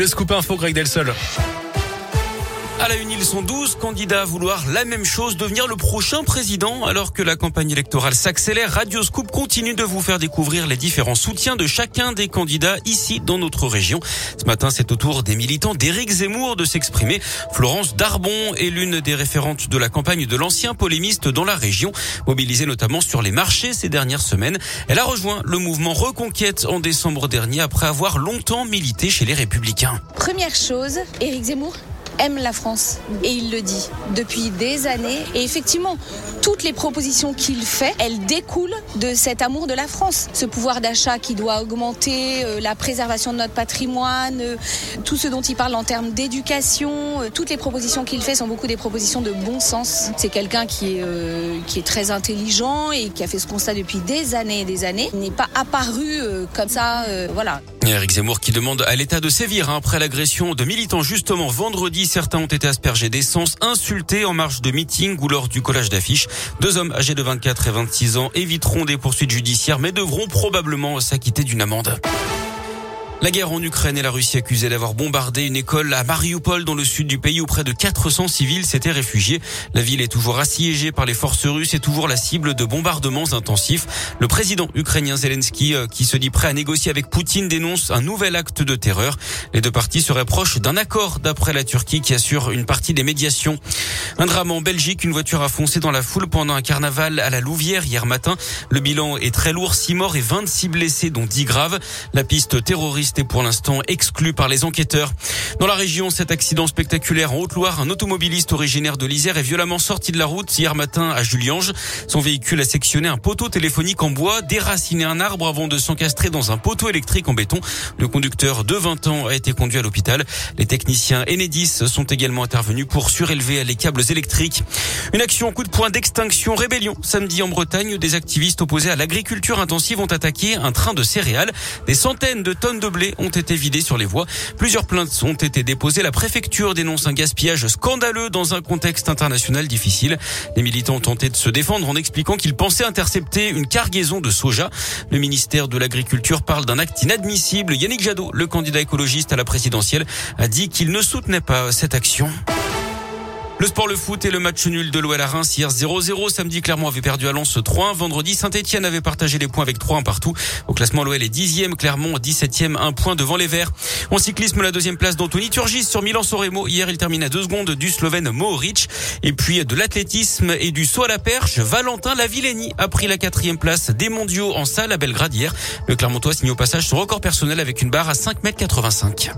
Le scoop info, Greg Delsol. À la une, ils sont 12 candidats à vouloir la même chose, devenir le prochain président. Alors que la campagne électorale s'accélère, Radio Scoop continue de vous faire découvrir les différents soutiens de chacun des candidats ici dans notre région. Ce matin, c'est au tour des militants d'Éric Zemmour de s'exprimer. Florence Darbon est l'une des référentes de la campagne de l'ancien polémiste dans la région, mobilisée notamment sur les marchés ces dernières semaines. Elle a rejoint le mouvement Reconquête en décembre dernier après avoir longtemps milité chez les Républicains. Première chose, Éric Zemmour aime la France et il le dit depuis des années. Et effectivement, toutes les propositions qu'il fait, elles découlent de cet amour de la France. Ce pouvoir d'achat qui doit augmenter, euh, la préservation de notre patrimoine, euh, tout ce dont il parle en termes d'éducation, euh, toutes les propositions qu'il fait sont beaucoup des propositions de bon sens. C'est quelqu'un qui est, qui est très intelligent et qui a fait ce constat depuis des années et des années. Il n'est pas apparu comme ça, voilà. Eric Zemmour qui demande à l'État de sévir hein, après l'agression de militants justement vendredi certains ont été aspergés d'essence, insultés en marche de meeting ou lors du collage d'affiches. Deux hommes âgés de 24 et 26 ans éviteront des poursuites judiciaires mais devront probablement s'acquitter d'une amende. La guerre en Ukraine et la Russie accusée d'avoir bombardé une école à Mariupol dans le sud du pays où près de 400 civils s'étaient réfugiés. La ville est toujours assiégée par les forces russes et toujours la cible de bombardements intensifs. Le président ukrainien Zelensky, euh, qui se dit prêt à négocier avec Poutine, dénonce un nouvel acte de terreur. Les deux parties seraient proches d'un accord d'après la Turquie qui assure une partie des médiations. Un drame en Belgique, une voiture a foncé dans la foule pendant un carnaval à la Louvière hier matin. Le bilan est très lourd, 6 morts et 26 blessés dont 10 graves. La piste terroriste est pour l'instant exclu par les enquêteurs. Dans la région, cet accident spectaculaire en Haute-Loire, un automobiliste originaire de l'Isère est violemment sorti de la route hier matin à Juliange. Son véhicule a sectionné un poteau téléphonique en bois, déraciné un arbre avant de s'encastrer dans un poteau électrique en béton. Le conducteur de 20 ans a été conduit à l'hôpital. Les techniciens Enedis sont également intervenus pour surélever les câbles électriques. Une action coup de poing d'extinction rébellion. Samedi en Bretagne, des activistes opposés à l'agriculture intensive ont attaqué un train de céréales. Des centaines de tonnes de ont été vidés sur les voies. Plusieurs plaintes ont été déposées. La préfecture dénonce un gaspillage scandaleux dans un contexte international difficile. Les militants ont tenté de se défendre en expliquant qu'ils pensaient intercepter une cargaison de soja. Le ministère de l'Agriculture parle d'un acte inadmissible. Yannick Jadot, le candidat écologiste à la présidentielle, a dit qu'il ne soutenait pas cette action. Le sport, le foot et le match nul de l'OL à Reims hier 0-0. Samedi, Clermont avait perdu à Lens 3-1. Vendredi, Saint-Etienne avait partagé les points avec 3-1 partout. Au classement, l'OL est 10e, Clermont 17e, un point devant les Verts. En cyclisme, la deuxième place d'Anthony Turgis sur Milan-Soremo. Hier, il termine à deux secondes du Slovène Mohoric. Et puis, de l'athlétisme et du saut à la perche, Valentin Lavilleni a pris la quatrième place des mondiaux en salle à Belgrade hier. Le Clermontois signe au passage son record personnel avec une barre à 5 m 85.